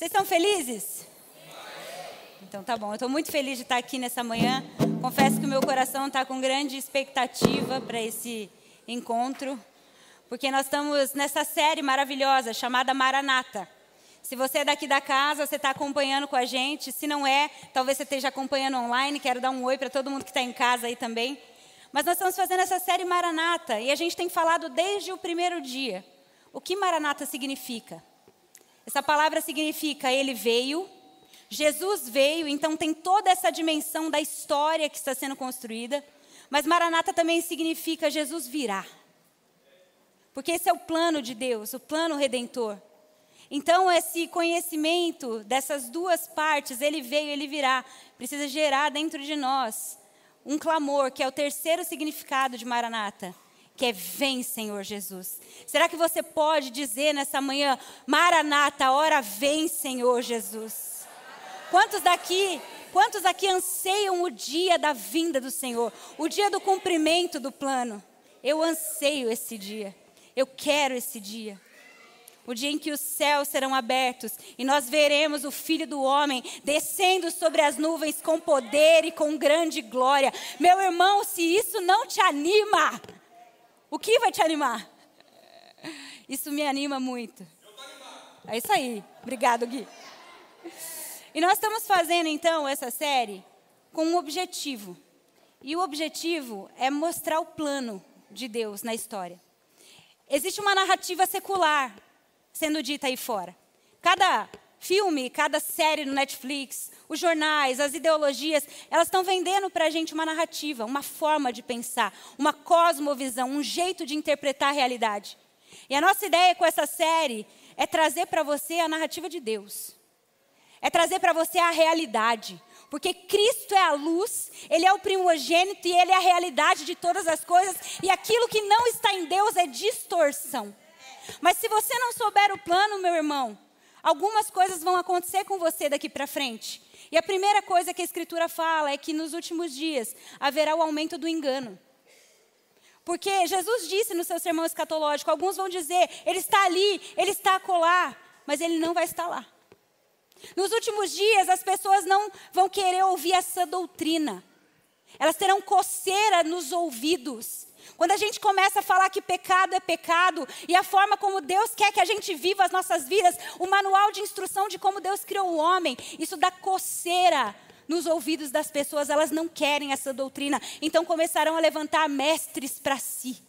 Vocês estão felizes? Então tá bom, eu estou muito feliz de estar aqui nessa manhã. Confesso que o meu coração está com grande expectativa para esse encontro, porque nós estamos nessa série maravilhosa chamada Maranata. Se você é daqui da casa, você está acompanhando com a gente. Se não é, talvez você esteja acompanhando online. Quero dar um oi para todo mundo que está em casa aí também. Mas nós estamos fazendo essa série Maranata e a gente tem falado desde o primeiro dia. O que Maranata significa? Essa palavra significa ele veio, Jesus veio, então tem toda essa dimensão da história que está sendo construída. Mas Maranata também significa Jesus virá. Porque esse é o plano de Deus, o plano redentor. Então, esse conhecimento dessas duas partes, ele veio, ele virá, precisa gerar dentro de nós um clamor, que é o terceiro significado de Maranata, que é vem, Senhor Jesus. Será que você pode dizer nessa manhã, Maranata, hora vem, Senhor Jesus? Quantos daqui, quantos aqui anseiam o dia da vinda do Senhor, o dia do cumprimento do plano? Eu anseio esse dia. Eu quero esse dia. O dia em que os céus serão abertos e nós veremos o Filho do Homem descendo sobre as nuvens com poder e com grande glória. Meu irmão, se isso não te anima, o que vai te animar? Isso me anima muito. É isso aí. Obrigado, Gui. E nós estamos fazendo então essa série com um objetivo. E o objetivo é mostrar o plano de Deus na história. Existe uma narrativa secular sendo dita aí fora. Cada filme, cada série no Netflix, os jornais, as ideologias, elas estão vendendo para a gente uma narrativa, uma forma de pensar, uma cosmovisão, um jeito de interpretar a realidade. E a nossa ideia com essa série é trazer para você a narrativa de Deus é trazer para você a realidade. Porque Cristo é a luz, Ele é o primogênito e Ele é a realidade de todas as coisas. E aquilo que não está em Deus é distorção. Mas se você não souber o plano, meu irmão, algumas coisas vão acontecer com você daqui para frente. E a primeira coisa que a Escritura fala é que nos últimos dias haverá o aumento do engano. Porque Jesus disse no seu sermão escatológico: alguns vão dizer, Ele está ali, Ele está acolá, mas Ele não vai estar lá. Nos últimos dias, as pessoas não vão querer ouvir essa doutrina. Elas terão coceira nos ouvidos. Quando a gente começa a falar que pecado é pecado e a forma como Deus quer que a gente viva as nossas vidas, o manual de instrução de como Deus criou o homem, isso dá coceira nos ouvidos das pessoas, elas não querem essa doutrina. Então começarão a levantar mestres para si.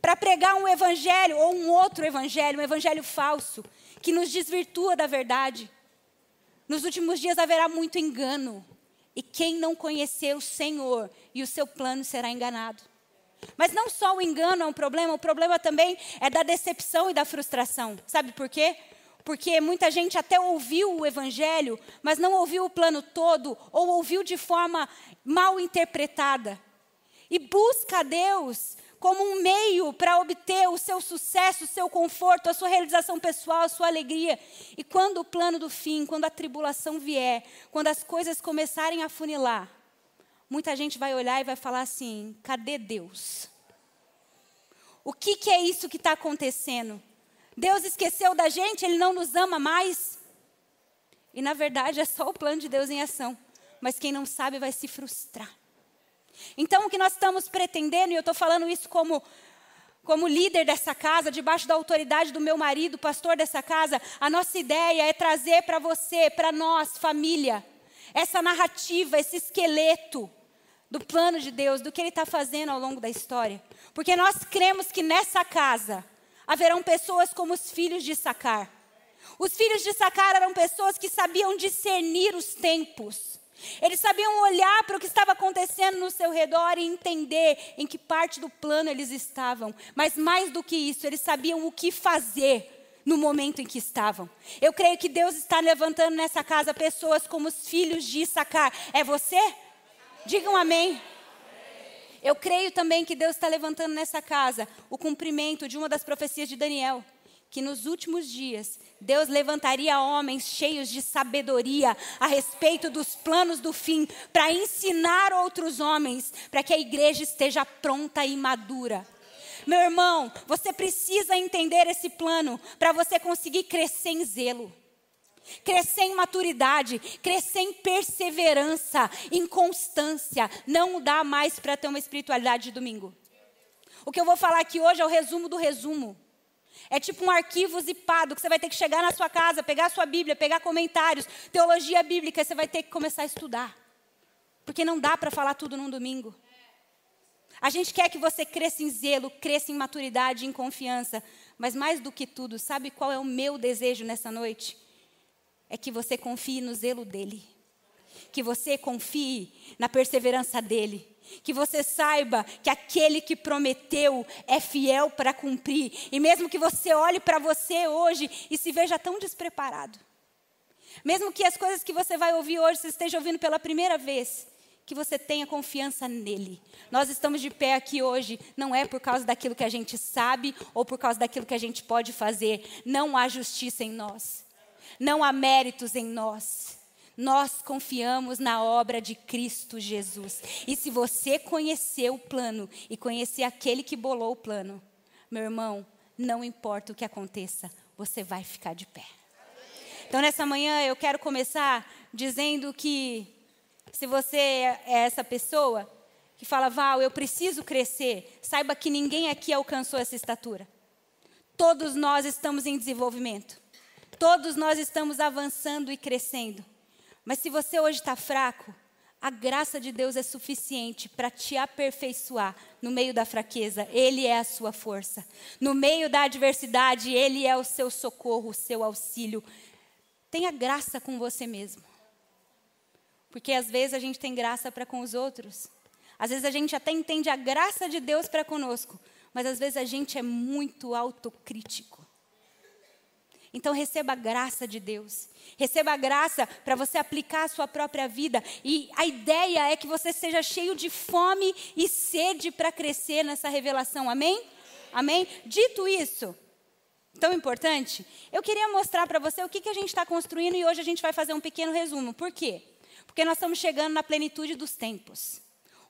Para pregar um evangelho ou um outro evangelho, um evangelho falso, que nos desvirtua da verdade. Nos últimos dias haverá muito engano. E quem não conhecer o Senhor e o seu plano será enganado. Mas não só o engano é um problema, o problema também é da decepção e da frustração. Sabe por quê? Porque muita gente até ouviu o evangelho, mas não ouviu o plano todo, ou ouviu de forma mal interpretada. E busca a Deus como um meio para obter o seu sucesso, o seu conforto, a sua realização pessoal, a sua alegria. E quando o plano do fim, quando a tribulação vier, quando as coisas começarem a funilar, muita gente vai olhar e vai falar assim: cadê Deus? O que, que é isso que está acontecendo? Deus esqueceu da gente, Ele não nos ama mais? E na verdade é só o plano de Deus em ação. Mas quem não sabe vai se frustrar. Então, o que nós estamos pretendendo, e eu estou falando isso como, como líder dessa casa, debaixo da autoridade do meu marido, pastor dessa casa, a nossa ideia é trazer para você, para nós, família, essa narrativa, esse esqueleto do plano de Deus, do que Ele está fazendo ao longo da história. Porque nós cremos que nessa casa haverão pessoas como os filhos de Sacar. Os filhos de Sacar eram pessoas que sabiam discernir os tempos. Eles sabiam olhar para o que estava acontecendo no seu redor e entender em que parte do plano eles estavam. Mas mais do que isso, eles sabiam o que fazer no momento em que estavam. Eu creio que Deus está levantando nessa casa pessoas como os filhos de Issacar. É você? Digam amém. Eu creio também que Deus está levantando nessa casa o cumprimento de uma das profecias de Daniel que nos últimos dias Deus levantaria homens cheios de sabedoria a respeito dos planos do fim, para ensinar outros homens, para que a igreja esteja pronta e madura. Meu irmão, você precisa entender esse plano para você conseguir crescer em zelo. Crescer em maturidade, crescer em perseverança, em constância. Não dá mais para ter uma espiritualidade de domingo. O que eu vou falar aqui hoje é o resumo do resumo. É tipo um arquivo zipado que você vai ter que chegar na sua casa, pegar a sua Bíblia, pegar comentários, teologia bíblica, você vai ter que começar a estudar. Porque não dá para falar tudo num domingo. A gente quer que você cresça em zelo, cresça em maturidade, em confiança. Mas mais do que tudo, sabe qual é o meu desejo nessa noite? É que você confie no zelo dele. Que você confie na perseverança dele que você saiba que aquele que prometeu é fiel para cumprir. E mesmo que você olhe para você hoje e se veja tão despreparado, mesmo que as coisas que você vai ouvir hoje você esteja ouvindo pela primeira vez, que você tenha confiança nele. Nós estamos de pé aqui hoje, não é por causa daquilo que a gente sabe ou por causa daquilo que a gente pode fazer. Não há justiça em nós. Não há méritos em nós. Nós confiamos na obra de Cristo Jesus. E se você conhecer o plano e conhecer aquele que bolou o plano, meu irmão, não importa o que aconteça, você vai ficar de pé. Então, nessa manhã, eu quero começar dizendo que, se você é essa pessoa que fala, Val, eu preciso crescer, saiba que ninguém aqui alcançou essa estatura. Todos nós estamos em desenvolvimento. Todos nós estamos avançando e crescendo. Mas se você hoje está fraco, a graça de Deus é suficiente para te aperfeiçoar no meio da fraqueza. Ele é a sua força. No meio da adversidade, Ele é o seu socorro, o seu auxílio. Tenha graça com você mesmo. Porque às vezes a gente tem graça para com os outros. Às vezes a gente até entende a graça de Deus para conosco. Mas às vezes a gente é muito autocrítico. Então receba a graça de Deus. Receba a graça para você aplicar a sua própria vida. E a ideia é que você seja cheio de fome e sede para crescer nessa revelação. Amém? Amém? Dito isso, tão importante, eu queria mostrar para você o que, que a gente está construindo e hoje a gente vai fazer um pequeno resumo. Por quê? Porque nós estamos chegando na plenitude dos tempos.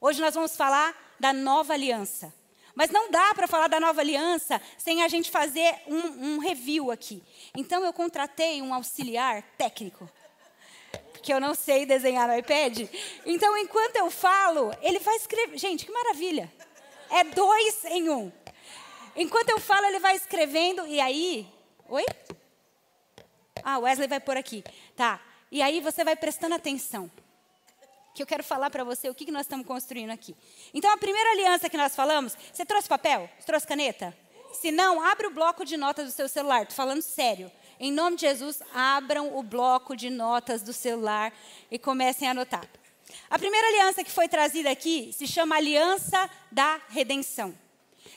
Hoje nós vamos falar da nova aliança. Mas não dá para falar da nova aliança sem a gente fazer um, um review aqui. Então eu contratei um auxiliar técnico, porque eu não sei desenhar no iPad. Então, enquanto eu falo, ele vai escrever. Gente, que maravilha! É dois em um. Enquanto eu falo, ele vai escrevendo, e aí. Oi? Ah, Wesley vai por aqui. Tá. E aí você vai prestando atenção que eu quero falar para você o que, que nós estamos construindo aqui. Então, a primeira aliança que nós falamos, você trouxe papel? Você trouxe caneta? Se não, abre o bloco de notas do seu celular. Estou falando sério. Em nome de Jesus, abram o bloco de notas do celular e comecem a anotar. A primeira aliança que foi trazida aqui se chama Aliança da Redenção.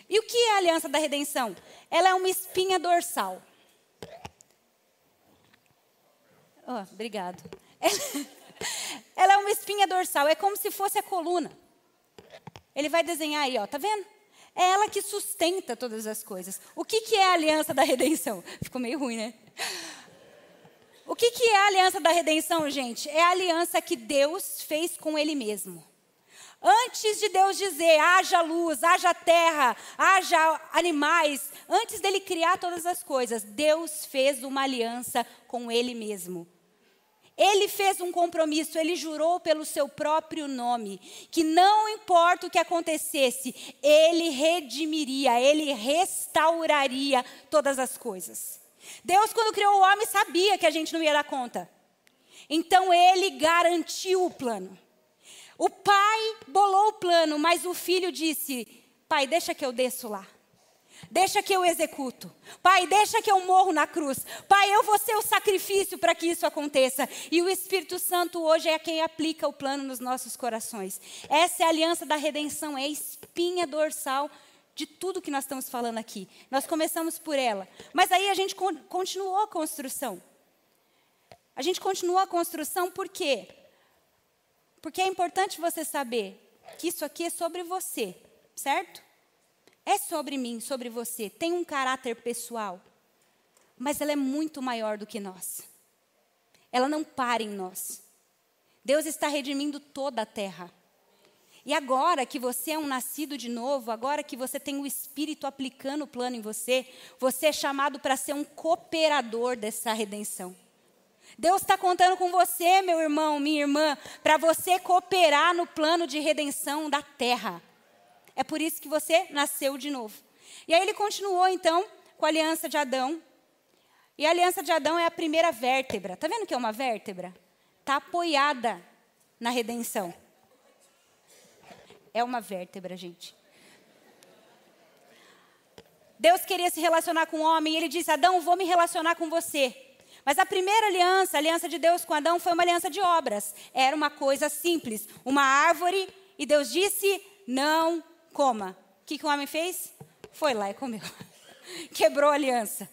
E o que é a Aliança da Redenção? Ela é uma espinha dorsal. Oh, obrigado. Ela é uma espinha dorsal, é como se fosse a coluna. Ele vai desenhar aí, ó, tá vendo? É ela que sustenta todas as coisas. O que, que é a aliança da redenção? Ficou meio ruim, né? O que, que é a aliança da redenção, gente? É a aliança que Deus fez com Ele mesmo. Antes de Deus dizer, haja luz, haja terra, haja animais, antes dele criar todas as coisas, Deus fez uma aliança com Ele mesmo. Ele fez um compromisso, ele jurou pelo seu próprio nome, que não importa o que acontecesse, ele redimiria, ele restauraria todas as coisas. Deus, quando criou o homem, sabia que a gente não ia dar conta. Então ele garantiu o plano. O pai bolou o plano, mas o filho disse: Pai, deixa que eu desço lá. Deixa que eu executo. Pai, deixa que eu morro na cruz. Pai, eu vou ser o sacrifício para que isso aconteça. E o Espírito Santo hoje é quem aplica o plano nos nossos corações. Essa é a aliança da redenção, é a espinha dorsal de tudo que nós estamos falando aqui. Nós começamos por ela. Mas aí a gente continuou a construção. A gente continuou a construção por quê? Porque é importante você saber que isso aqui é sobre você, certo? É sobre mim, sobre você, tem um caráter pessoal, mas ela é muito maior do que nós. Ela não para em nós. Deus está redimindo toda a terra. E agora que você é um nascido de novo, agora que você tem o Espírito aplicando o plano em você, você é chamado para ser um cooperador dessa redenção. Deus está contando com você, meu irmão, minha irmã, para você cooperar no plano de redenção da terra. É por isso que você nasceu de novo. E aí ele continuou então com a aliança de Adão. E a aliança de Adão é a primeira vértebra. Está vendo que é uma vértebra? Está apoiada na redenção. É uma vértebra, gente. Deus queria se relacionar com o homem e ele disse: Adão, vou me relacionar com você. Mas a primeira aliança, a aliança de Deus com Adão, foi uma aliança de obras. Era uma coisa simples: uma árvore, e Deus disse: não coma. O que, que o homem fez? Foi lá e comeu. Quebrou a aliança.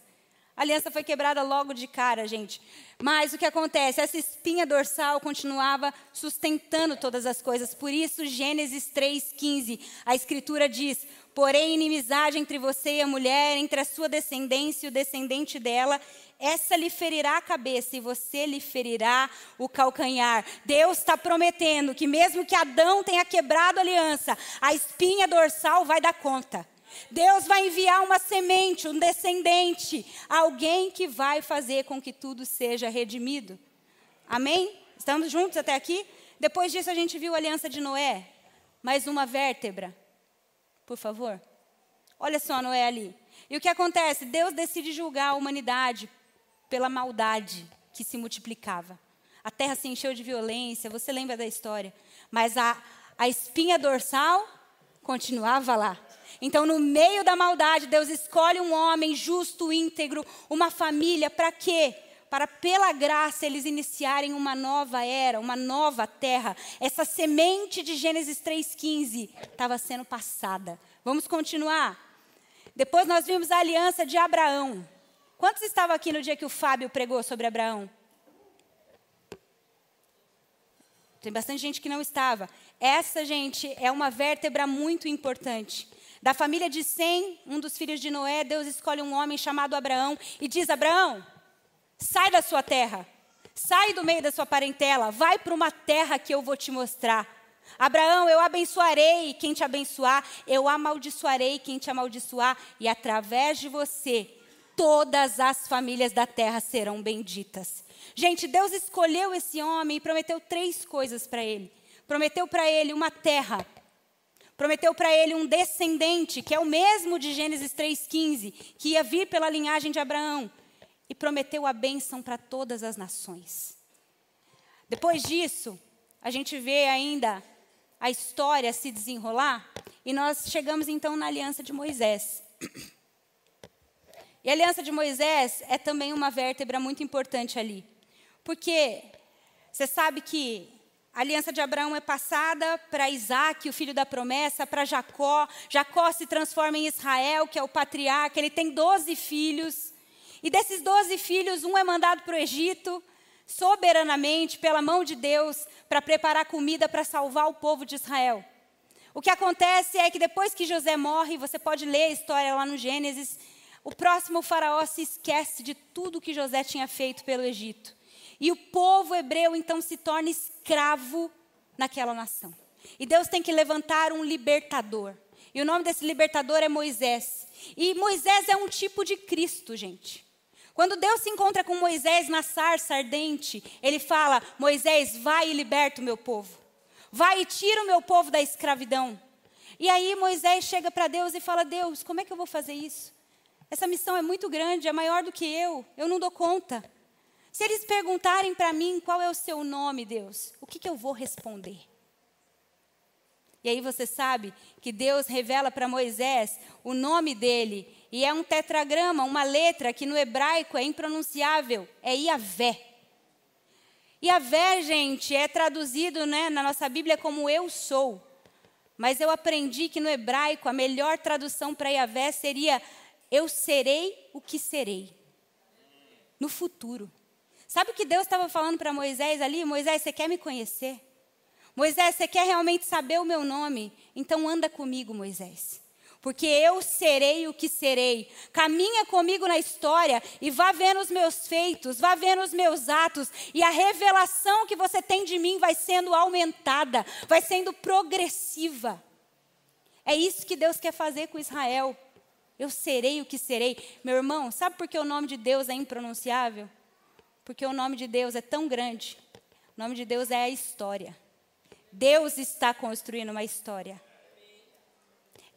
A aliança foi quebrada logo de cara, gente. Mas o que acontece? Essa espinha dorsal continuava sustentando todas as coisas. Por isso, Gênesis 3,15, a escritura diz: Porém, inimizade entre você e a mulher, entre a sua descendência e o descendente dela, essa lhe ferirá a cabeça e você lhe ferirá o calcanhar. Deus está prometendo que, mesmo que Adão tenha quebrado a aliança, a espinha dorsal vai dar conta. Deus vai enviar uma semente, um descendente, alguém que vai fazer com que tudo seja redimido. Amém? Estamos juntos até aqui? Depois disso, a gente viu a aliança de Noé. Mais uma vértebra. Por favor. Olha só Noé ali. E o que acontece? Deus decide julgar a humanidade pela maldade que se multiplicava. A terra se encheu de violência, você lembra da história. Mas a, a espinha dorsal continuava lá. Então, no meio da maldade, Deus escolhe um homem justo, íntegro, uma família, para quê? Para, pela graça, eles iniciarem uma nova era, uma nova terra. Essa semente de Gênesis 3,15 estava sendo passada. Vamos continuar? Depois nós vimos a aliança de Abraão. Quantos estavam aqui no dia que o Fábio pregou sobre Abraão? Tem bastante gente que não estava. Essa, gente, é uma vértebra muito importante. Da família de Sem, um dos filhos de Noé, Deus escolhe um homem chamado Abraão e diz: Abraão, sai da sua terra, sai do meio da sua parentela, vai para uma terra que eu vou te mostrar. Abraão, eu abençoarei quem te abençoar, eu amaldiçoarei quem te amaldiçoar, e através de você, todas as famílias da terra serão benditas. Gente, Deus escolheu esse homem e prometeu três coisas para ele. Prometeu para ele uma terra prometeu para ele um descendente, que é o mesmo de Gênesis 3,15, que ia vir pela linhagem de Abraão, e prometeu a bênção para todas as nações. Depois disso, a gente vê ainda a história se desenrolar, e nós chegamos então na aliança de Moisés. E a aliança de Moisés é também uma vértebra muito importante ali. Porque você sabe que a aliança de Abraão é passada para Isaac, o filho da promessa, para Jacó. Jacó se transforma em Israel, que é o patriarca. Ele tem doze filhos. E desses doze filhos, um é mandado para o Egito, soberanamente, pela mão de Deus, para preparar comida para salvar o povo de Israel. O que acontece é que depois que José morre, você pode ler a história lá no Gênesis, o próximo faraó se esquece de tudo que José tinha feito pelo Egito. E o povo hebreu então se torna escravo naquela nação. E Deus tem que levantar um libertador. E o nome desse libertador é Moisés. E Moisés é um tipo de Cristo, gente. Quando Deus se encontra com Moisés na sarça ardente, ele fala: Moisés, vai e liberta o meu povo. Vai e tira o meu povo da escravidão. E aí Moisés chega para Deus e fala: Deus, como é que eu vou fazer isso? Essa missão é muito grande, é maior do que eu, eu não dou conta. Se eles perguntarem para mim qual é o seu nome, Deus, o que, que eu vou responder? E aí você sabe que Deus revela para Moisés o nome dele, e é um tetragrama, uma letra que no hebraico é impronunciável, é Iavé. Iavé, gente, é traduzido né, na nossa Bíblia como eu sou. Mas eu aprendi que no hebraico a melhor tradução para Iavé seria eu serei o que serei. No futuro. Sabe o que Deus estava falando para Moisés ali? Moisés, você quer me conhecer? Moisés, você quer realmente saber o meu nome? Então anda comigo, Moisés. Porque eu serei o que serei. Caminha comigo na história e vá vendo os meus feitos, vá vendo os meus atos, e a revelação que você tem de mim vai sendo aumentada, vai sendo progressiva. É isso que Deus quer fazer com Israel. Eu serei o que serei. Meu irmão, sabe por que o nome de Deus é impronunciável? Porque o nome de Deus é tão grande. O nome de Deus é a história. Deus está construindo uma história.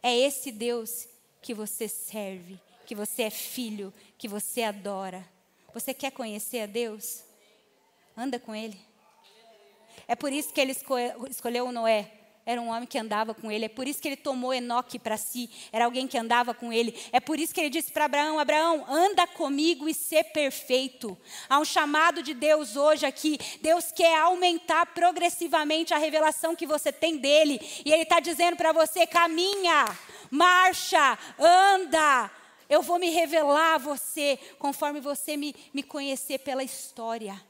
É esse Deus que você serve, que você é filho, que você adora. Você quer conhecer a Deus? Anda com Ele. É por isso que ele escolheu Noé. Era um homem que andava com ele. É por isso que ele tomou Enoque para si. Era alguém que andava com ele. É por isso que ele disse para Abraão: Abraão, anda comigo e ser perfeito. Há um chamado de Deus hoje aqui. Deus quer aumentar progressivamente a revelação que você tem dele. E ele está dizendo para você: caminha, marcha, anda. Eu vou me revelar a você conforme você me, me conhecer pela história.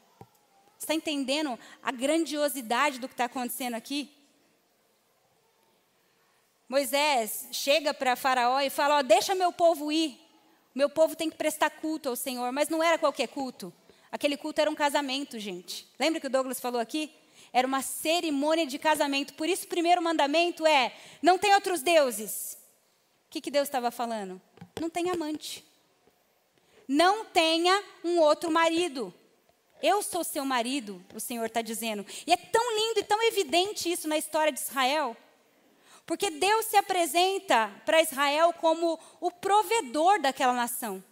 Está entendendo a grandiosidade do que está acontecendo aqui? Moisés chega para Faraó e fala: deixa meu povo ir. Meu povo tem que prestar culto ao Senhor. Mas não era qualquer culto. Aquele culto era um casamento, gente. Lembra que o Douglas falou aqui? Era uma cerimônia de casamento. Por isso, o primeiro mandamento é: não tem outros deuses que, que Deus estava falando? Não tenha amante. Não tenha um outro marido. Eu sou seu marido, o Senhor está dizendo. E é tão lindo e tão evidente isso na história de Israel. Porque Deus se apresenta para Israel como o provedor daquela nação.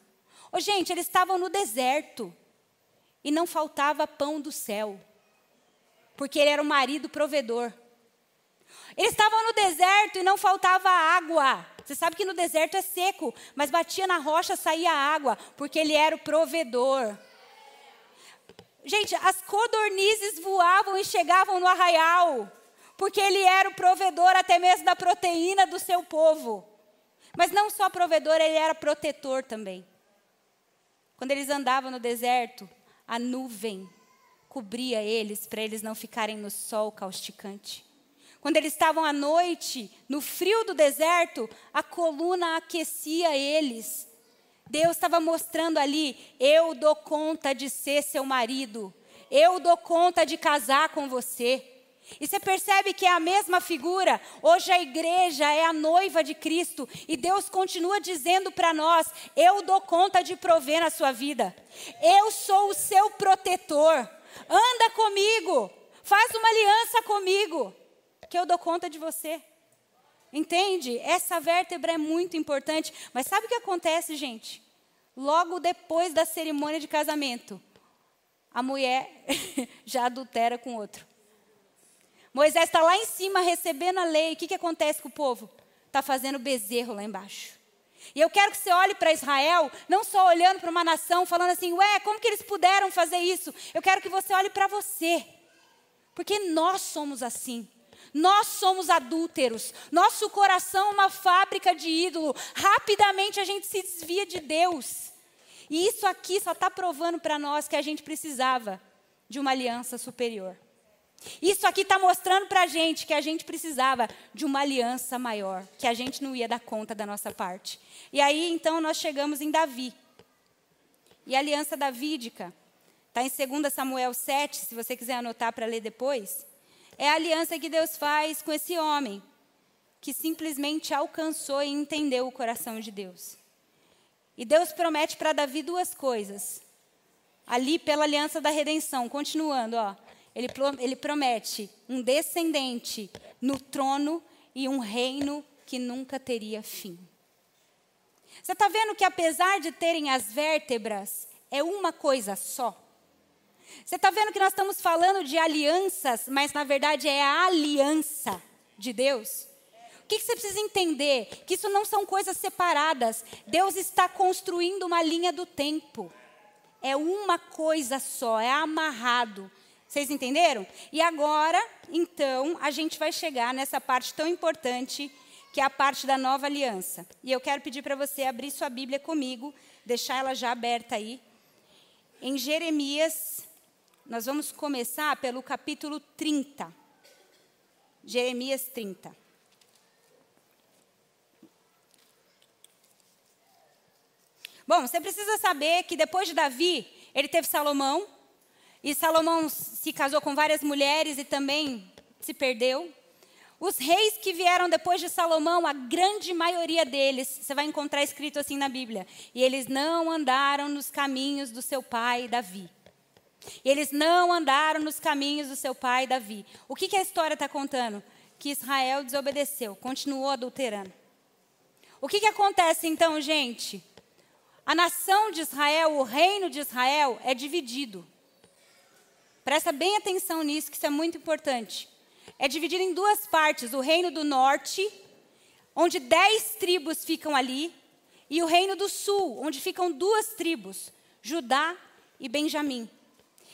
Ô, gente, eles estavam no deserto e não faltava pão do céu, porque ele era o marido provedor. Eles estavam no deserto e não faltava água, você sabe que no deserto é seco, mas batia na rocha, saía água, porque ele era o provedor. Gente, as codornizes voavam e chegavam no arraial, porque ele era o provedor até mesmo da proteína do seu povo. Mas não só provedor, ele era protetor também. Quando eles andavam no deserto, a nuvem cobria eles para eles não ficarem no sol causticante. Quando eles estavam à noite, no frio do deserto, a coluna aquecia eles. Deus estava mostrando ali: eu dou conta de ser seu marido, eu dou conta de casar com você. E você percebe que é a mesma figura. Hoje a igreja é a noiva de Cristo. E Deus continua dizendo para nós: Eu dou conta de prover na sua vida. Eu sou o seu protetor. Anda comigo. Faz uma aliança comigo que eu dou conta de você. Entende? Essa vértebra é muito importante. Mas sabe o que acontece, gente? Logo depois da cerimônia de casamento, a mulher já adultera com outro. Moisés está lá em cima recebendo a lei. O que, que acontece com o povo? Está fazendo bezerro lá embaixo. E eu quero que você olhe para Israel, não só olhando para uma nação, falando assim, ué, como que eles puderam fazer isso? Eu quero que você olhe para você. Porque nós somos assim. Nós somos adúlteros. Nosso coração é uma fábrica de ídolo. Rapidamente a gente se desvia de Deus. E isso aqui só está provando para nós que a gente precisava de uma aliança superior. Isso aqui está mostrando para a gente que a gente precisava de uma aliança maior, que a gente não ia dar conta da nossa parte. E aí, então, nós chegamos em Davi. E a aliança davídica está em 2 Samuel 7, se você quiser anotar para ler depois é a aliança que Deus faz com esse homem, que simplesmente alcançou e entendeu o coração de Deus. E Deus promete para Davi duas coisas. Ali pela aliança da redenção, continuando, ó, ele, ele promete um descendente no trono e um reino que nunca teria fim. Você está vendo que apesar de terem as vértebras, é uma coisa só? Você está vendo que nós estamos falando de alianças, mas na verdade é a aliança de Deus? O que, que você precisa entender? Que isso não são coisas separadas. Deus está construindo uma linha do tempo. É uma coisa só, é amarrado. Vocês entenderam? E agora, então, a gente vai chegar nessa parte tão importante, que é a parte da nova aliança. E eu quero pedir para você abrir sua Bíblia comigo, deixar ela já aberta aí, em Jeremias nós vamos começar pelo capítulo 30. Jeremias 30. Bom, você precisa saber que depois de Davi, ele teve Salomão, e Salomão se casou com várias mulheres e também se perdeu. Os reis que vieram depois de Salomão, a grande maioria deles, você vai encontrar escrito assim na Bíblia, e eles não andaram nos caminhos do seu pai Davi. Eles não andaram nos caminhos do seu pai Davi. O que, que a história está contando? Que Israel desobedeceu, continuou adulterando. O que, que acontece então, gente? A nação de Israel, o reino de Israel, é dividido. Presta bem atenção nisso, que isso é muito importante é dividido em duas partes: o reino do norte, onde dez tribos ficam ali, e o reino do sul, onde ficam duas tribos, Judá e Benjamim.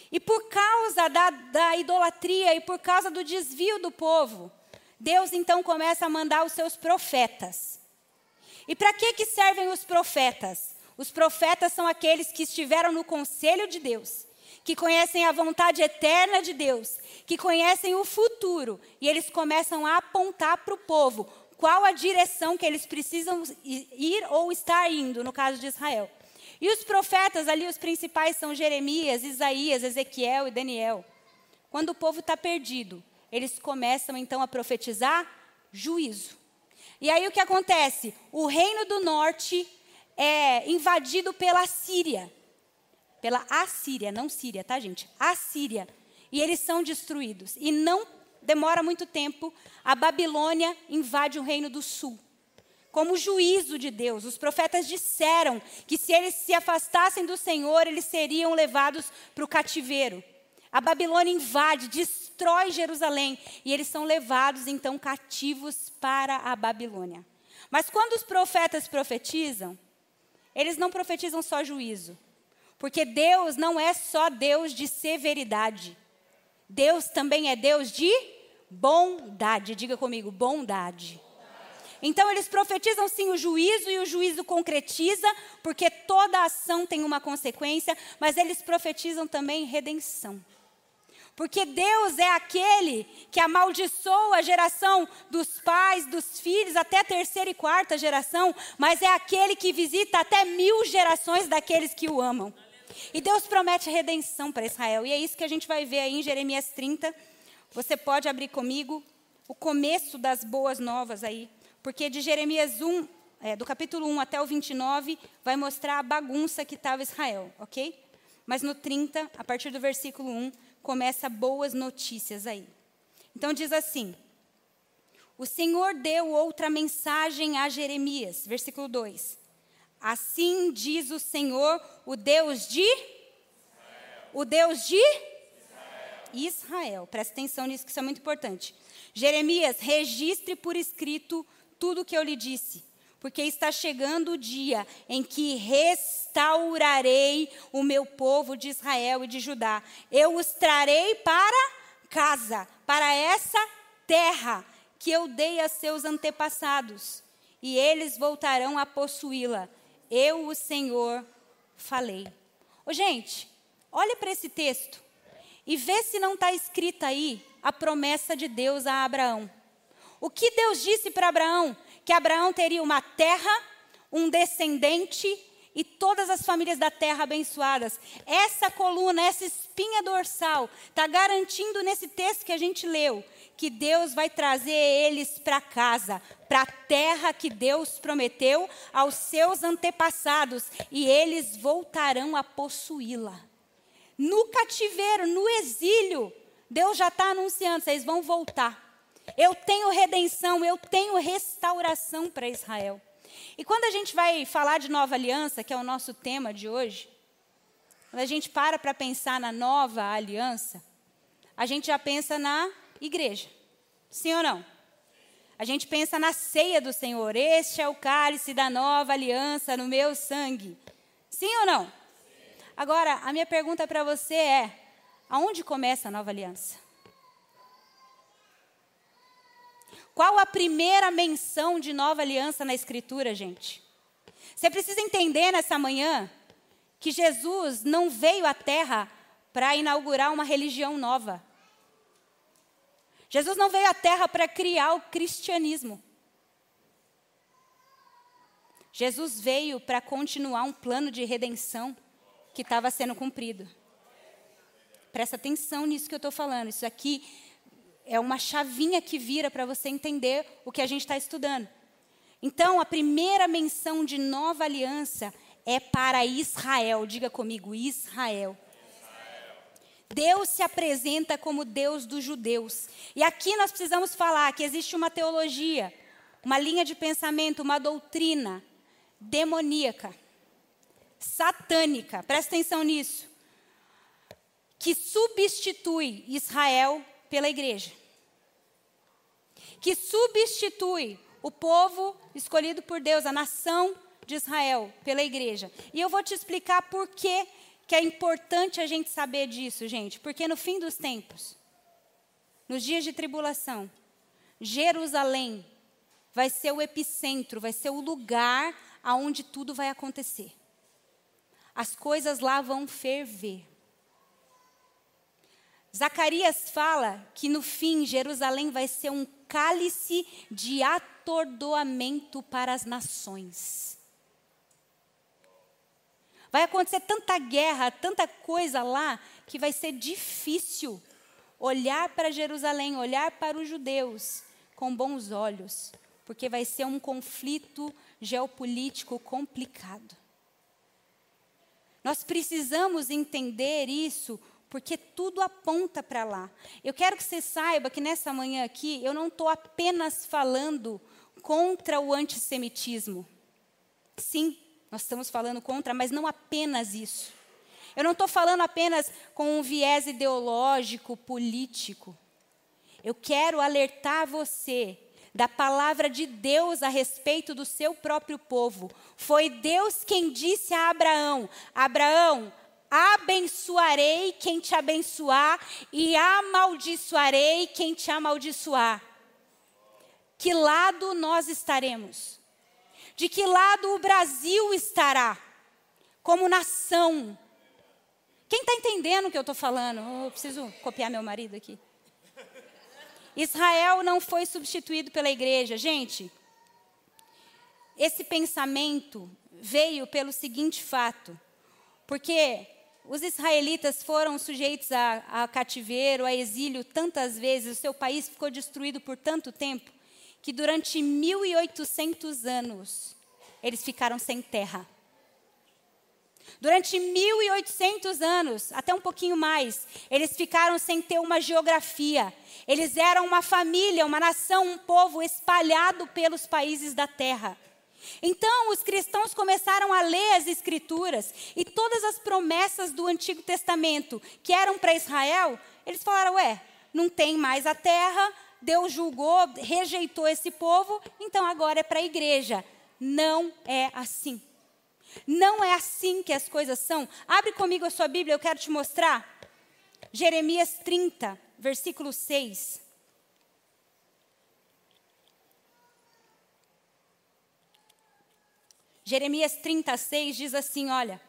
E por causa da, da idolatria e por causa do desvio do povo, Deus então começa a mandar os seus profetas. E para que, que servem os profetas? Os profetas são aqueles que estiveram no conselho de Deus que conhecem a vontade eterna de Deus, que conhecem o futuro, e eles começam a apontar para o povo qual a direção que eles precisam ir ou estar indo, no caso de Israel. E os profetas ali, os principais são Jeremias, Isaías, Ezequiel e Daniel. Quando o povo está perdido, eles começam então a profetizar juízo. E aí o que acontece? O reino do norte é invadido pela Síria pela Assíria, não Síria, tá, gente? Assíria. E eles são destruídos. E não demora muito tempo, a Babilônia invade o reino do sul. Como juízo de Deus, os profetas disseram que se eles se afastassem do Senhor, eles seriam levados para o cativeiro. A Babilônia invade, destrói Jerusalém e eles são levados então cativos para a Babilônia. Mas quando os profetas profetizam, eles não profetizam só juízo, porque Deus não é só Deus de severidade. Deus também é Deus de bondade. Diga comigo, bondade. Então eles profetizam sim o juízo e o juízo concretiza, porque toda ação tem uma consequência, mas eles profetizam também redenção. Porque Deus é aquele que amaldiçoa a geração dos pais, dos filhos, até a terceira e quarta geração, mas é aquele que visita até mil gerações daqueles que o amam. E Deus promete redenção para Israel. E é isso que a gente vai ver aí em Jeremias 30. Você pode abrir comigo o começo das boas novas aí. Porque de Jeremias 1, é, do capítulo 1 até o 29, vai mostrar a bagunça que estava Israel, ok? Mas no 30, a partir do versículo 1, começa boas notícias aí. Então diz assim: O Senhor deu outra mensagem a Jeremias, versículo 2. Assim diz o Senhor, o Deus de Israel. O Deus de Israel. Israel. Presta atenção nisso, que isso é muito importante. Jeremias, registre por escrito tudo o que eu lhe disse, porque está chegando o dia em que restaurarei o meu povo de Israel e de Judá. Eu os trarei para casa, para essa terra que eu dei a seus antepassados, e eles voltarão a possuí-la eu, o Senhor, falei. Ô, gente, olha para esse texto e vê se não está escrita aí a promessa de Deus a Abraão. O que Deus disse para Abraão? Que Abraão teria uma terra, um descendente e todas as famílias da terra abençoadas. Essa coluna, essa espinha dorsal, está garantindo nesse texto que a gente leu que Deus vai trazer eles para casa, para a terra que Deus prometeu aos seus antepassados, e eles voltarão a possuí-la. No cativeiro, no exílio, Deus já está anunciando: vocês vão voltar. Eu tenho redenção, eu tenho restauração para Israel. E quando a gente vai falar de nova aliança, que é o nosso tema de hoje, quando a gente para para pensar na nova aliança, a gente já pensa na igreja. Sim ou não? A gente pensa na ceia do Senhor. Este é o cálice da nova aliança no meu sangue. Sim ou não? Agora, a minha pergunta para você é: aonde começa a nova aliança? Qual a primeira menção de nova aliança na Escritura, gente? Você precisa entender nessa manhã que Jesus não veio à Terra para inaugurar uma religião nova. Jesus não veio à Terra para criar o cristianismo. Jesus veio para continuar um plano de redenção que estava sendo cumprido. Presta atenção nisso que eu estou falando. Isso aqui é uma chavinha que vira para você entender o que a gente está estudando. Então, a primeira menção de nova aliança é para Israel. Diga comigo, Israel. Deus se apresenta como Deus dos judeus. E aqui nós precisamos falar que existe uma teologia, uma linha de pensamento, uma doutrina demoníaca, satânica, presta atenção nisso, que substitui Israel pela igreja. Que substitui o povo escolhido por Deus, a nação de Israel, pela igreja. E eu vou te explicar por que que é importante a gente saber disso, gente, porque no fim dos tempos, nos dias de tribulação, Jerusalém vai ser o epicentro, vai ser o lugar aonde tudo vai acontecer. As coisas lá vão ferver. Zacarias fala que no fim Jerusalém vai ser um cálice de atordoamento para as nações. Vai acontecer tanta guerra, tanta coisa lá, que vai ser difícil olhar para Jerusalém, olhar para os judeus com bons olhos, porque vai ser um conflito geopolítico complicado. Nós precisamos entender isso, porque tudo aponta para lá. Eu quero que você saiba que nessa manhã aqui, eu não estou apenas falando contra o antissemitismo. Sim, nós estamos falando contra, mas não apenas isso. Eu não estou falando apenas com um viés ideológico, político. Eu quero alertar você da palavra de Deus a respeito do seu próprio povo. Foi Deus quem disse a Abraão: Abraão, abençoarei quem te abençoar e amaldiçoarei quem te amaldiçoar. Que lado nós estaremos? De que lado o Brasil estará como nação? Quem está entendendo o que eu estou falando? Eu preciso copiar meu marido aqui. Israel não foi substituído pela igreja. Gente, esse pensamento veio pelo seguinte fato: porque os israelitas foram sujeitos a, a, cativeiro, a exílio tantas vezes, o seu país ficou destruído por tanto tempo, que durante 1800 anos eles ficaram sem terra. Durante 1800 anos, até um pouquinho mais, eles ficaram sem ter uma geografia. Eles eram uma família, uma nação, um povo espalhado pelos países da terra. Então, os cristãos começaram a ler as Escrituras e todas as promessas do Antigo Testamento que eram para Israel, eles falaram: ué, não tem mais a terra, Deus julgou, rejeitou esse povo, então agora é para a igreja. Não é assim. Não é assim que as coisas são. Abre comigo a sua Bíblia, eu quero te mostrar. Jeremias 30, versículo 6. Jeremias 36 diz assim: Olha,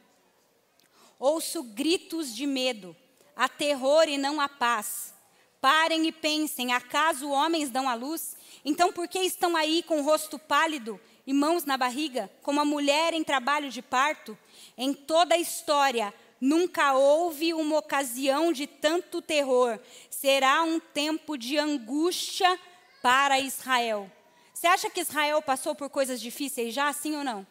ouço gritos de medo, há terror e não há paz. Parem e pensem: acaso homens dão a luz? Então por que estão aí com o rosto pálido e mãos na barriga, como a mulher em trabalho de parto? Em toda a história, nunca houve uma ocasião de tanto terror. Será um tempo de angústia para Israel. Você acha que Israel passou por coisas difíceis já, sim ou não?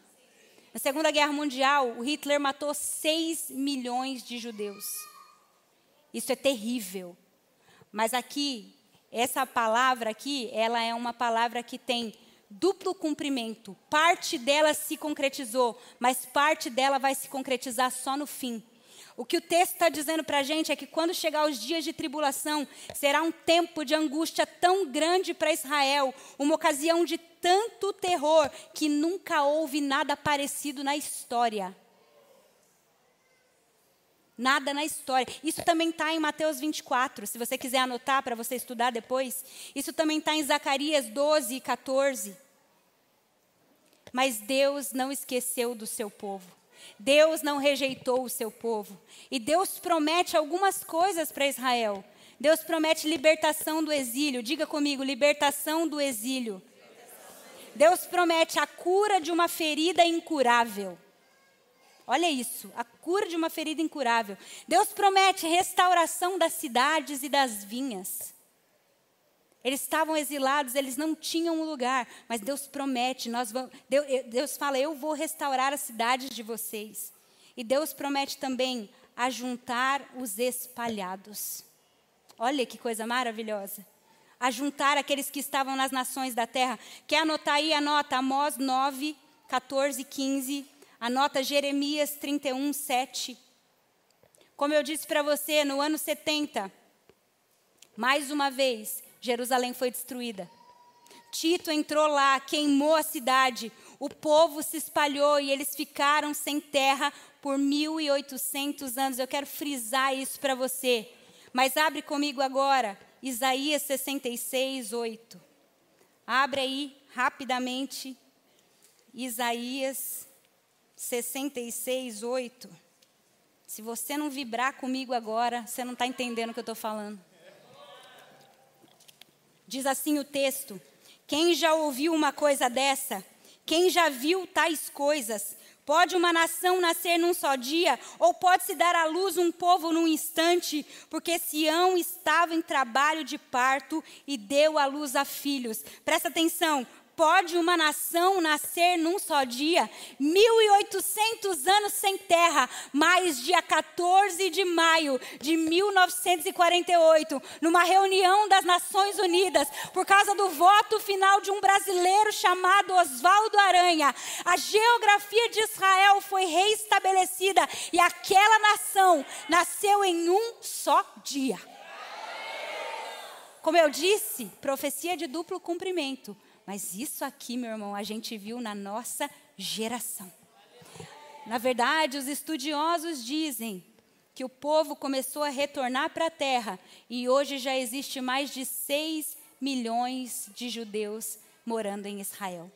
Na Segunda Guerra Mundial, o Hitler matou 6 milhões de judeus. Isso é terrível. Mas aqui, essa palavra aqui, ela é uma palavra que tem duplo cumprimento. Parte dela se concretizou, mas parte dela vai se concretizar só no fim. O que o texto está dizendo para a gente é que quando chegar os dias de tribulação, será um tempo de angústia tão grande para Israel, uma ocasião de tanto terror, que nunca houve nada parecido na história. Nada na história. Isso também está em Mateus 24, se você quiser anotar para você estudar depois. Isso também está em Zacarias 12 e 14. Mas Deus não esqueceu do seu povo. Deus não rejeitou o seu povo. E Deus promete algumas coisas para Israel. Deus promete libertação do exílio. Diga comigo, libertação do exílio. Deus promete a cura de uma ferida incurável. Olha isso, a cura de uma ferida incurável. Deus promete restauração das cidades e das vinhas. Eles estavam exilados, eles não tinham um lugar, mas Deus promete, nós vamos, Deus, Deus fala, eu vou restaurar as cidades de vocês. E Deus promete também ajuntar os espalhados. Olha que coisa maravilhosa. Ajuntar aqueles que estavam nas nações da terra. Quer anotar aí? Anota Amós 9, 14, 15. Anota Jeremias 31, 7. Como eu disse para você, no ano 70, mais uma vez, Jerusalém foi destruída. Tito entrou lá, queimou a cidade, o povo se espalhou e eles ficaram sem terra por 1.800 anos. Eu quero frisar isso para você. Mas abre comigo agora, Isaías 66, 8. Abre aí rapidamente, Isaías 66, 8. Se você não vibrar comigo agora, você não está entendendo o que eu estou falando. Diz assim o texto: Quem já ouviu uma coisa dessa? Quem já viu tais coisas? Pode uma nação nascer num só dia, ou pode-se dar à luz um povo num instante, porque Sião estava em trabalho de parto e deu à luz a filhos. Presta atenção, pode uma nação nascer num só dia? 1800 anos sem terra, mas dia 14 de maio de 1948, numa reunião das Nações Unidas, por causa do voto final de um brasileiro chamado Oswaldo Aranha, a geografia de Israel foi reestabelecida e aquela nação nasceu em um só dia. Como eu disse, profecia de duplo cumprimento. Mas isso aqui, meu irmão, a gente viu na nossa geração. Na verdade, os estudiosos dizem que o povo começou a retornar para a terra e hoje já existe mais de 6 milhões de judeus morando em Israel.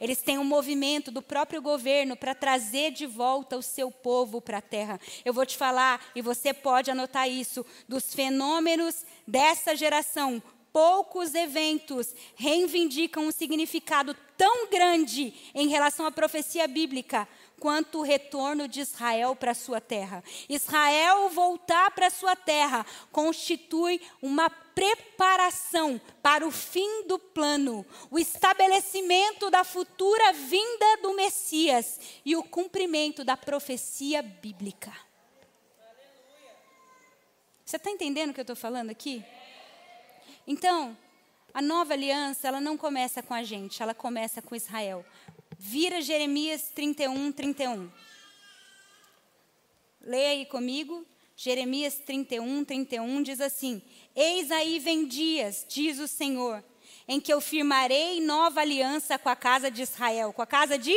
Eles têm um movimento do próprio governo para trazer de volta o seu povo para a terra. Eu vou te falar, e você pode anotar isso, dos fenômenos dessa geração poucos eventos reivindicam um significado tão grande em relação à profecia bíblica quanto o retorno de Israel para sua terra. Israel voltar para sua terra constitui uma preparação para o fim do plano, o estabelecimento da futura vinda do Messias e o cumprimento da profecia bíblica. Você está entendendo o que eu estou falando aqui? Então, a nova aliança, ela não começa com a gente, ela começa com Israel. Vira Jeremias 31, 31. Leia aí comigo. Jeremias 31, 31 diz assim: Eis aí vem dias, diz o Senhor, em que eu firmarei nova aliança com a casa de Israel. Com a casa de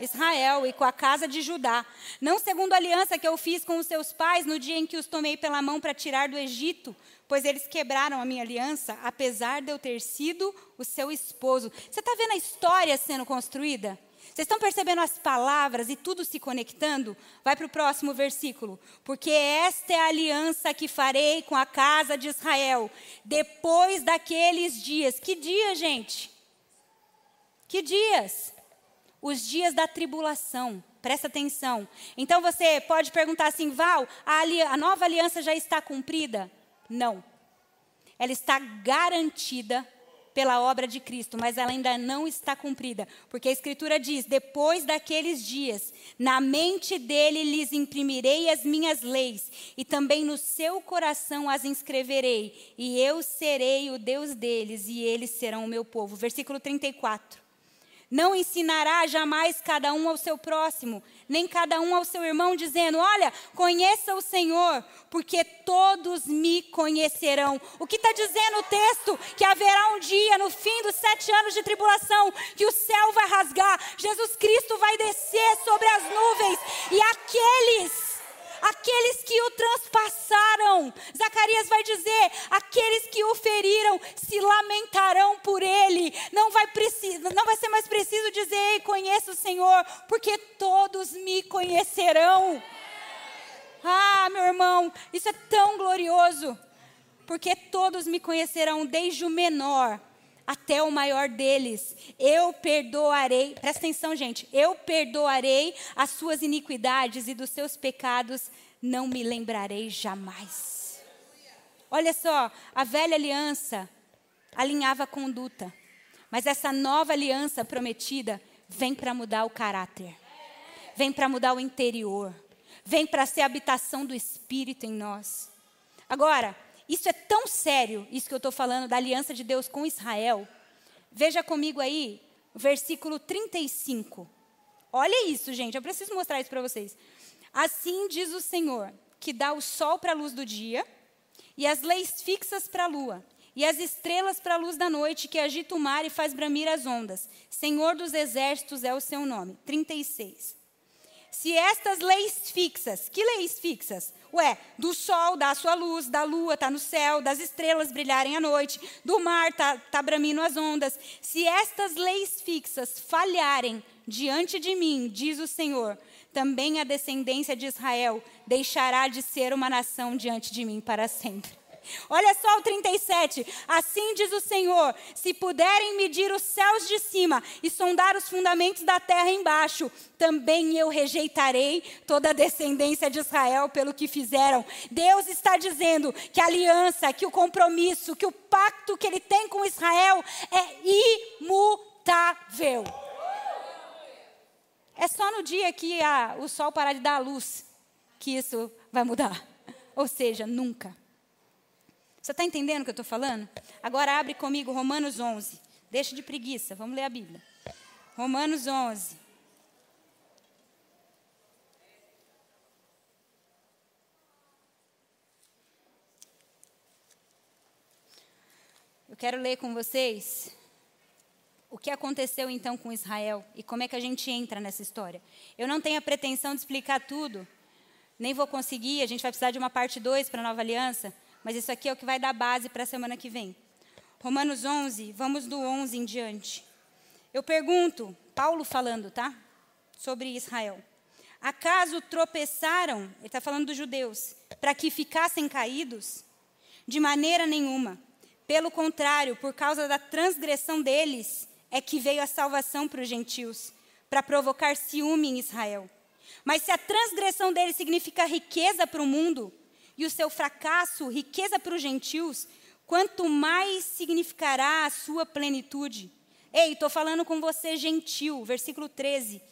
Israel e com a casa de Judá. Não segundo a aliança que eu fiz com os seus pais no dia em que os tomei pela mão para tirar do Egito, pois eles quebraram a minha aliança, apesar de eu ter sido o seu esposo. Você está vendo a história sendo construída? Vocês estão percebendo as palavras e tudo se conectando? Vai para o próximo versículo. Porque esta é a aliança que farei com a casa de Israel, depois daqueles dias. Que dia, gente? Que dias? Os dias da tribulação. Presta atenção. Então você pode perguntar assim, Val, a, a nova aliança já está cumprida? Não. Ela está garantida pela obra de Cristo, mas ela ainda não está cumprida, porque a Escritura diz: depois daqueles dias, na mente dele lhes imprimirei as minhas leis, e também no seu coração as inscreverei, e eu serei o Deus deles, e eles serão o meu povo. Versículo 34. Não ensinará jamais cada um ao seu próximo, nem cada um ao seu irmão, dizendo: Olha, conheça o Senhor, porque todos me conhecerão. O que está dizendo o texto? Que haverá um dia, no fim dos sete anos de tribulação, que o céu vai rasgar, Jesus Cristo vai descer sobre as nuvens, e aqueles aqueles que o transpassaram. Zacarias vai dizer: aqueles que o feriram se lamentarão por ele. Não vai, não vai ser mais preciso dizer: Ei, conheço o Senhor, porque todos me conhecerão. Ah, meu irmão, isso é tão glorioso, porque todos me conhecerão, desde o menor até o maior deles. Eu perdoarei, presta atenção, gente, eu perdoarei as suas iniquidades e dos seus pecados não me lembrarei jamais. Olha só, a velha aliança alinhava a conduta, mas essa nova aliança prometida vem para mudar o caráter, vem para mudar o interior, vem para ser a habitação do Espírito em nós. Agora, isso é tão sério, isso que eu estou falando da aliança de Deus com Israel. Veja comigo aí, versículo 35. Olha isso, gente, eu preciso mostrar isso para vocês. Assim diz o Senhor, que dá o sol para a luz do dia, e as leis fixas para a lua, e as estrelas para a luz da noite, que agita o mar e faz bramir as ondas. Senhor dos exércitos é o seu nome. 36. Se estas leis fixas, que leis fixas? Ué, do sol dá a sua luz, da lua está no céu, das estrelas brilharem à noite, do mar está tá bramindo as ondas. Se estas leis fixas falharem diante de mim, diz o Senhor, também a descendência de Israel deixará de ser uma nação diante de mim para sempre. Olha só o 37. Assim diz o Senhor: se puderem medir os céus de cima e sondar os fundamentos da terra embaixo, também eu rejeitarei toda a descendência de Israel pelo que fizeram. Deus está dizendo que a aliança, que o compromisso, que o pacto que ele tem com Israel é imutável. É só no dia que a, o sol parar de dar a luz que isso vai mudar. Ou seja, nunca. Você está entendendo o que eu estou falando? Agora abre comigo Romanos 11. Deixa de preguiça, vamos ler a Bíblia. Romanos 11. Eu quero ler com vocês o que aconteceu então com Israel e como é que a gente entra nessa história. Eu não tenho a pretensão de explicar tudo, nem vou conseguir, a gente vai precisar de uma parte 2 para a nova aliança, mas isso aqui é o que vai dar base para a semana que vem. Romanos 11, vamos do 11 em diante. Eu pergunto, Paulo falando, tá? Sobre Israel. Acaso tropeçaram, ele está falando dos judeus, para que ficassem caídos? De maneira nenhuma. Pelo contrário, por causa da transgressão deles, é que veio a salvação para os gentios, para provocar ciúme em Israel. Mas se a transgressão deles significa riqueza para o mundo, e o seu fracasso, riqueza para os gentios, quanto mais significará a sua plenitude. Ei, estou falando com você, gentil, versículo 13.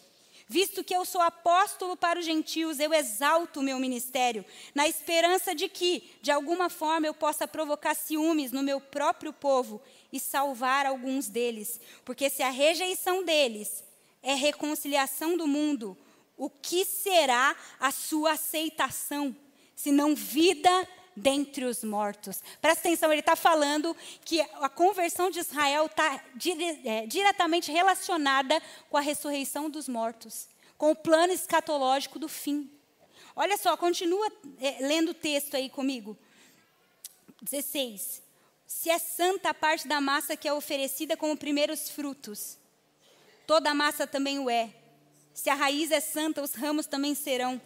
Visto que eu sou apóstolo para os gentios, eu exalto o meu ministério, na esperança de que, de alguma forma, eu possa provocar ciúmes no meu próprio povo e salvar alguns deles. Porque se a rejeição deles é reconciliação do mundo, o que será a sua aceitação? Senão vida dentre os mortos. Presta atenção, ele está falando que a conversão de Israel está dire, é, diretamente relacionada com a ressurreição dos mortos, com o plano escatológico do fim. Olha só, continua é, lendo o texto aí comigo. 16. Se é santa a parte da massa que é oferecida como primeiros frutos, toda a massa também o é. Se a raiz é santa, os ramos também serão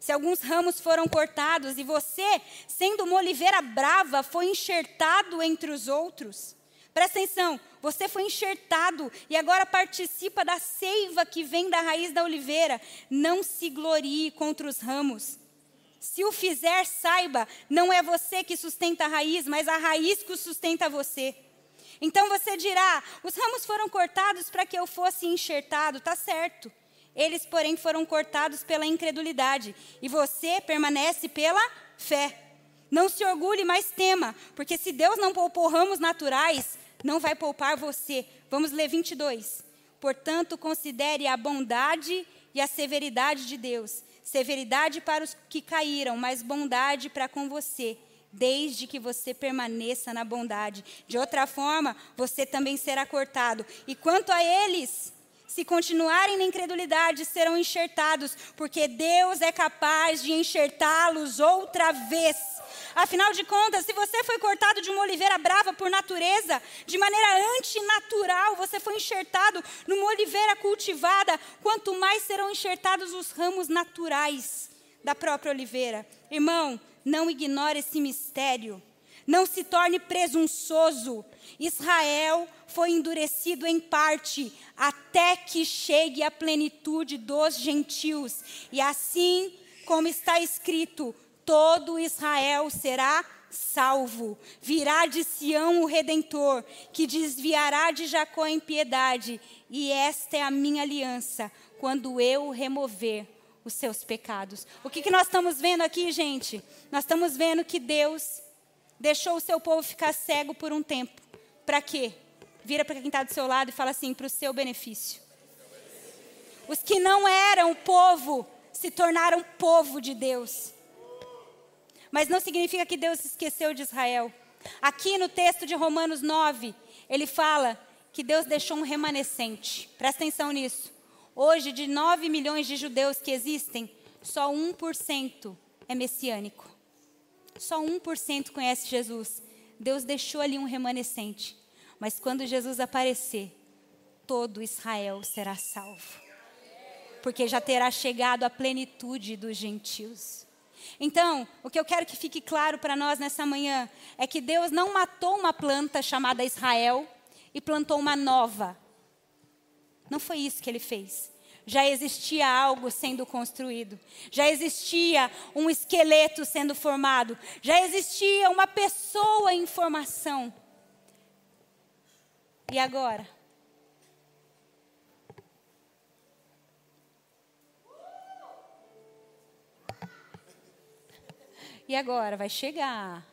se alguns ramos foram cortados e você, sendo uma oliveira brava, foi enxertado entre os outros. Presta atenção, você foi enxertado e agora participa da seiva que vem da raiz da oliveira. Não se glorie contra os ramos. Se o fizer, saiba, não é você que sustenta a raiz, mas a raiz que sustenta você. Então você dirá: os ramos foram cortados para que eu fosse enxertado, tá certo. Eles, porém, foram cortados pela incredulidade, e você permanece pela fé. Não se orgulhe, mas tema, porque se Deus não poupou ramos naturais, não vai poupar você. Vamos ler 22. Portanto, considere a bondade e a severidade de Deus. Severidade para os que caíram, mas bondade para com você, desde que você permaneça na bondade. De outra forma, você também será cortado. E quanto a eles, se continuarem na incredulidade, serão enxertados, porque Deus é capaz de enxertá-los outra vez. Afinal de contas, se você foi cortado de uma oliveira brava por natureza, de maneira antinatural, você foi enxertado numa oliveira cultivada, quanto mais serão enxertados os ramos naturais da própria oliveira. Irmão, não ignore esse mistério. Não se torne presunçoso. Israel foi endurecido em parte, até que chegue a plenitude dos gentios. E assim como está escrito: todo Israel será salvo. Virá de Sião o redentor, que desviará de Jacó a impiedade, e esta é a minha aliança, quando eu remover os seus pecados. O que, que nós estamos vendo aqui, gente? Nós estamos vendo que Deus deixou o seu povo ficar cego por um tempo. Para quê? Vira para quem está do seu lado e fala assim: para o seu benefício. Os que não eram povo se tornaram povo de Deus. Mas não significa que Deus esqueceu de Israel. Aqui no texto de Romanos 9, ele fala que Deus deixou um remanescente. Presta atenção nisso. Hoje, de 9 milhões de judeus que existem, só 1% é messiânico. Só 1% conhece Jesus. Deus deixou ali um remanescente. Mas quando Jesus aparecer, todo Israel será salvo. Porque já terá chegado a plenitude dos gentios. Então, o que eu quero que fique claro para nós nessa manhã é que Deus não matou uma planta chamada Israel e plantou uma nova. Não foi isso que ele fez. Já existia algo sendo construído, já existia um esqueleto sendo formado, já existia uma pessoa em formação. E agora? E agora? Vai chegar.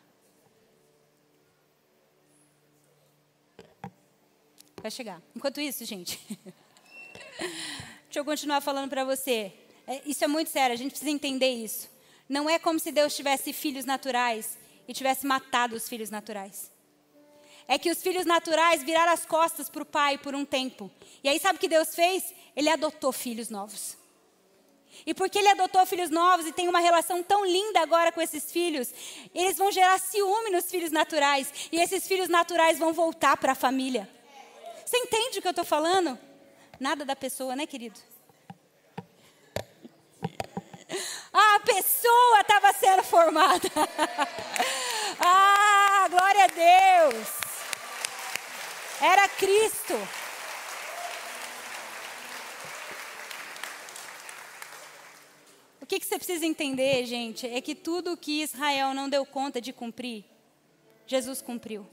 Vai chegar. Enquanto isso, gente. deixa eu continuar falando para você. É, isso é muito sério, a gente precisa entender isso. Não é como se Deus tivesse filhos naturais e tivesse matado os filhos naturais. É que os filhos naturais viraram as costas para o pai por um tempo. E aí, sabe o que Deus fez? Ele adotou filhos novos. E porque ele adotou filhos novos e tem uma relação tão linda agora com esses filhos, eles vão gerar ciúme nos filhos naturais. E esses filhos naturais vão voltar para a família. Você entende o que eu estou falando? Nada da pessoa, né, querido? a pessoa estava sendo formada. ah, glória a Deus. Era Cristo. que, que você precisa entender, gente? É que tudo que Israel não deu conta de cumprir, Jesus cumpriu.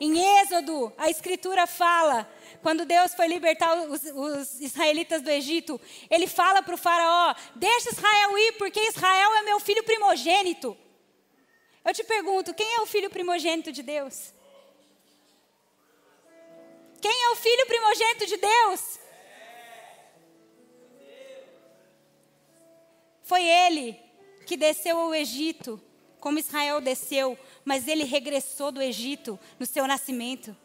Em Êxodo, a Escritura fala, quando Deus foi libertar os, os israelitas do Egito, ele fala para o Faraó: Deixa Israel ir, porque Israel é meu filho primogênito. Eu te pergunto: quem é o filho primogênito de Deus? Quem é o filho primogênito de Deus? Foi ele que desceu ao Egito, como Israel desceu, mas ele regressou do Egito no seu nascimento.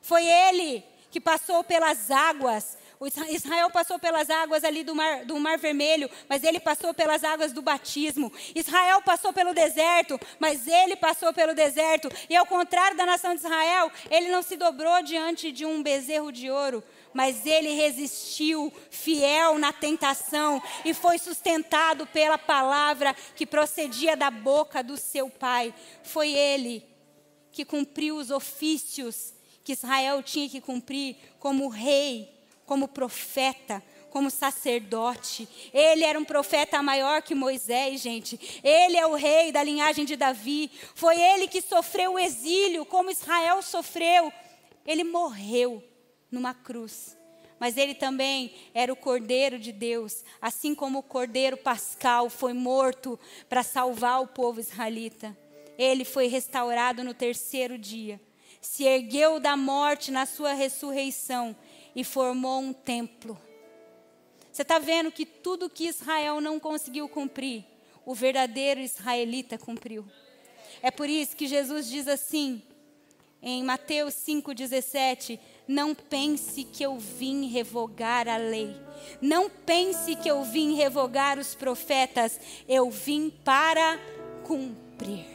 Foi ele que passou pelas águas. Israel passou pelas águas ali do mar, do mar Vermelho, mas ele passou pelas águas do batismo. Israel passou pelo deserto, mas ele passou pelo deserto. E ao contrário da nação de Israel, ele não se dobrou diante de um bezerro de ouro, mas ele resistiu, fiel na tentação, e foi sustentado pela palavra que procedia da boca do seu pai. Foi ele que cumpriu os ofícios que Israel tinha que cumprir como rei, como profeta, como sacerdote. Ele era um profeta maior que Moisés, gente. Ele é o rei da linhagem de Davi. Foi ele que sofreu o exílio, como Israel sofreu. Ele morreu numa cruz. Mas ele também era o Cordeiro de Deus, assim como o Cordeiro Pascal foi morto para salvar o povo israelita. Ele foi restaurado no terceiro dia, se ergueu da morte na sua ressurreição e formou um templo. Você está vendo que tudo que Israel não conseguiu cumprir, o verdadeiro israelita cumpriu. É por isso que Jesus diz assim, em Mateus 5,17: Não pense que eu vim revogar a lei, não pense que eu vim revogar os profetas, eu vim para cumprir.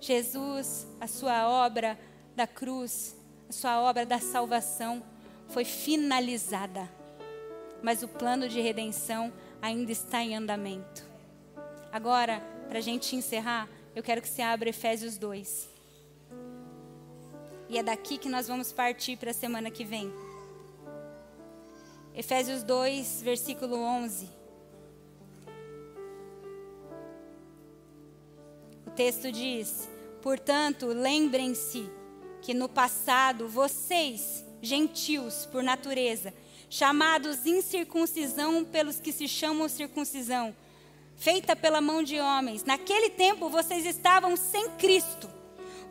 Jesus, a sua obra da cruz, sua obra da salvação foi finalizada, mas o plano de redenção ainda está em andamento. Agora, para a gente encerrar, eu quero que você abra Efésios 2. E é daqui que nós vamos partir para a semana que vem. Efésios 2, versículo 11. O texto diz: Portanto, lembrem-se que no passado vocês, gentios por natureza, chamados incircuncisão pelos que se chamam circuncisão, feita pela mão de homens, naquele tempo vocês estavam sem Cristo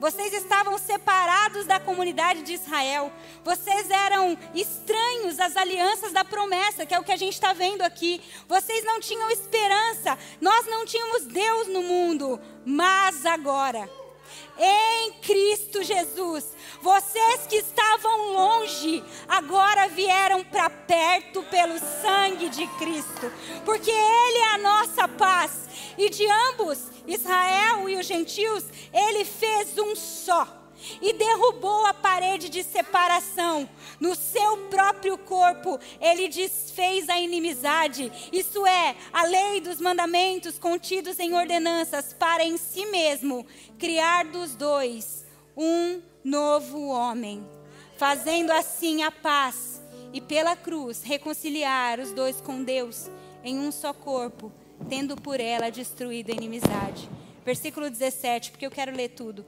vocês estavam separados da comunidade de Israel. Vocês eram estranhos às alianças da promessa, que é o que a gente está vendo aqui. Vocês não tinham esperança. Nós não tínhamos Deus no mundo. Mas agora, em Cristo Jesus. Vocês que estavam longe, agora vieram para perto pelo sangue de Cristo, porque Ele é a nossa paz. E de ambos, Israel e os gentios, Ele fez um só e derrubou a parede de separação. No seu próprio corpo, ele desfez a inimizade, isso é, a lei dos mandamentos contidos em ordenanças, para em si mesmo criar dos dois um novo homem, fazendo assim a paz e pela cruz reconciliar os dois com Deus em um só corpo, tendo por ela destruído a inimizade. Versículo 17, porque eu quero ler tudo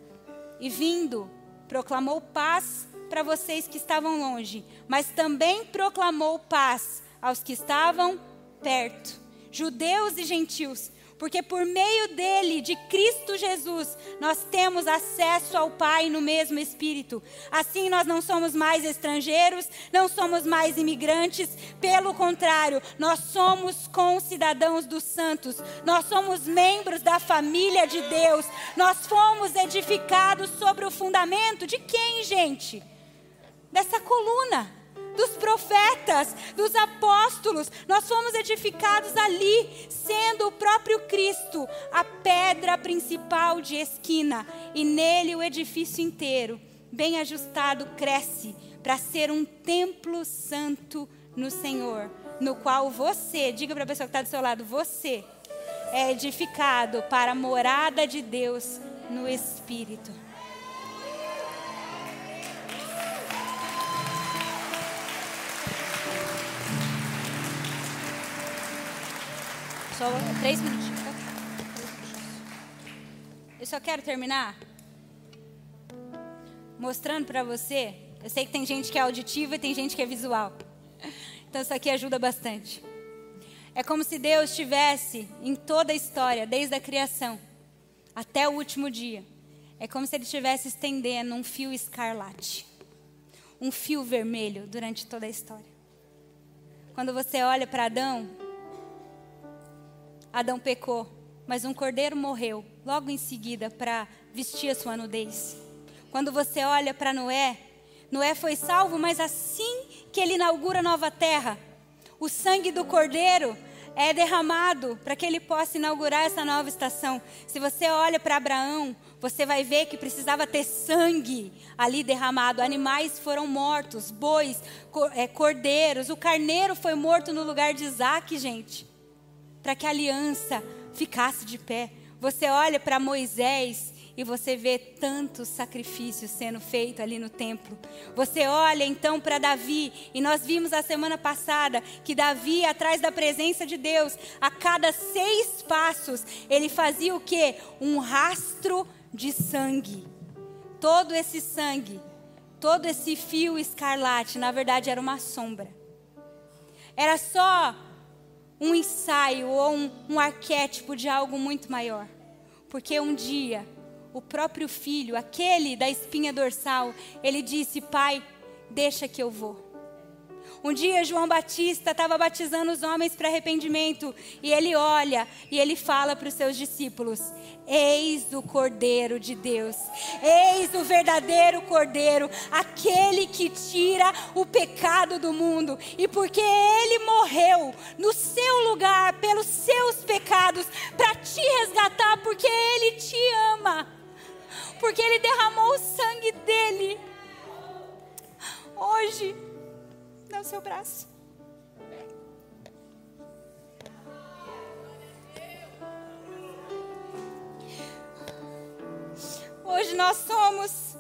e vindo, proclamou paz para vocês que estavam longe, mas também proclamou paz aos que estavam perto, judeus e gentios, porque por meio dele, de Cristo Jesus, nós temos acesso ao Pai no mesmo Espírito. Assim, nós não somos mais estrangeiros, não somos mais imigrantes, pelo contrário, nós somos concidadãos dos santos, nós somos membros da família de Deus, nós fomos edificados sobre o fundamento de quem, gente? Dessa coluna dos profetas, dos apóstolos. Nós fomos edificados ali, sendo o próprio Cristo a pedra principal de esquina, e nele o edifício inteiro, bem ajustado, cresce para ser um templo santo no Senhor, no qual você, diga para a pessoa que está do seu lado, você é edificado para a morada de Deus no Espírito. Só três minutinhos. Eu só quero terminar mostrando para você. Eu sei que tem gente que é auditiva e tem gente que é visual. Então isso aqui ajuda bastante. É como se Deus estivesse em toda a história, desde a criação até o último dia. É como se ele estivesse estendendo um fio escarlate, um fio vermelho durante toda a história. Quando você olha para Adão, Adão pecou, mas um cordeiro morreu logo em seguida para vestir a sua nudez. Quando você olha para Noé, Noé foi salvo, mas assim que ele inaugura a nova terra, o sangue do cordeiro é derramado para que ele possa inaugurar essa nova estação. Se você olha para Abraão, você vai ver que precisava ter sangue ali derramado. Animais foram mortos, bois, é, cordeiros. O carneiro foi morto no lugar de Isaac, gente para que a aliança ficasse de pé. Você olha para Moisés e você vê tantos sacrifícios sendo feitos ali no templo. Você olha então para Davi, e nós vimos a semana passada que Davi, atrás da presença de Deus, a cada seis passos, ele fazia o que? Um rastro de sangue. Todo esse sangue, todo esse fio escarlate, na verdade era uma sombra. Era só um ensaio ou um, um arquétipo de algo muito maior. Porque um dia, o próprio filho, aquele da espinha dorsal, ele disse: Pai, deixa que eu vou. Um dia João Batista estava batizando os homens para arrependimento e ele olha e ele fala para os seus discípulos: Eis o Cordeiro de Deus, eis o verdadeiro Cordeiro, aquele que tira o pecado do mundo. E porque ele morreu no seu lugar, pelos seus pecados, para te resgatar, porque ele te ama, porque ele derramou o sangue dele. Hoje, dá o seu braço. Hoje nós somos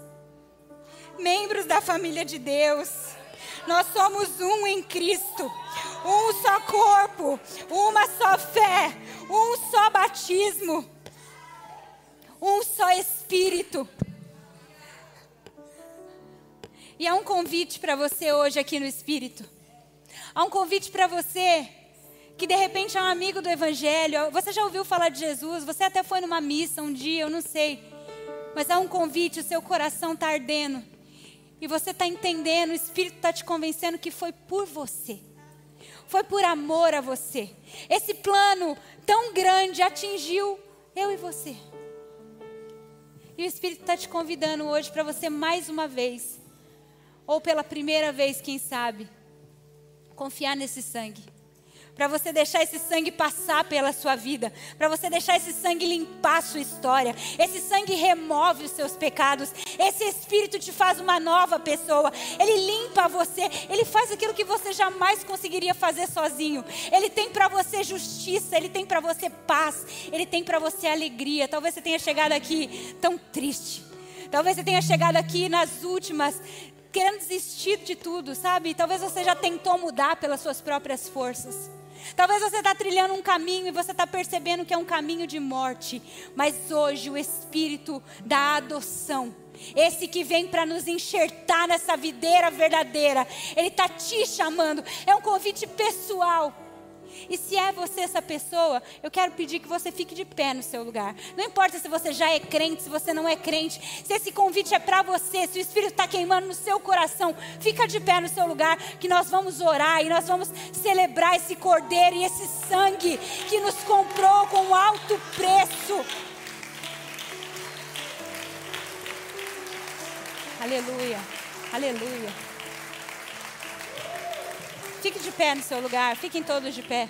membros da família de Deus. Nós somos um em Cristo, um só corpo, uma só fé, um só batismo, um só espírito. E há um convite para você hoje aqui no Espírito. Há um convite para você que de repente é um amigo do Evangelho. Você já ouviu falar de Jesus? Você até foi numa missa um dia, eu não sei. Mas há um convite, o seu coração está ardendo. E você está entendendo, o Espírito está te convencendo que foi por você. Foi por amor a você. Esse plano tão grande atingiu eu e você. E o Espírito está te convidando hoje para você mais uma vez, ou pela primeira vez, quem sabe, confiar nesse sangue para você deixar esse sangue passar pela sua vida, para você deixar esse sangue limpar a sua história. Esse sangue remove os seus pecados. Esse espírito te faz uma nova pessoa. Ele limpa você, ele faz aquilo que você jamais conseguiria fazer sozinho. Ele tem para você justiça, ele tem para você paz, ele tem para você alegria. Talvez você tenha chegado aqui tão triste. Talvez você tenha chegado aqui nas últimas querendo desistir de tudo, sabe? Talvez você já tentou mudar pelas suas próprias forças. Talvez você está trilhando um caminho e você está percebendo que é um caminho de morte. Mas hoje o Espírito da adoção, esse que vem para nos enxertar nessa videira verdadeira, ele está te chamando. É um convite pessoal. E se é você essa pessoa, eu quero pedir que você fique de pé no seu lugar. Não importa se você já é crente, se você não é crente, se esse convite é para você, se o Espírito está queimando no seu coração, fica de pé no seu lugar, que nós vamos orar e nós vamos celebrar esse cordeiro e esse sangue que nos comprou com alto preço. Aleluia, aleluia. Fique de pé no seu lugar, fiquem todos de pé.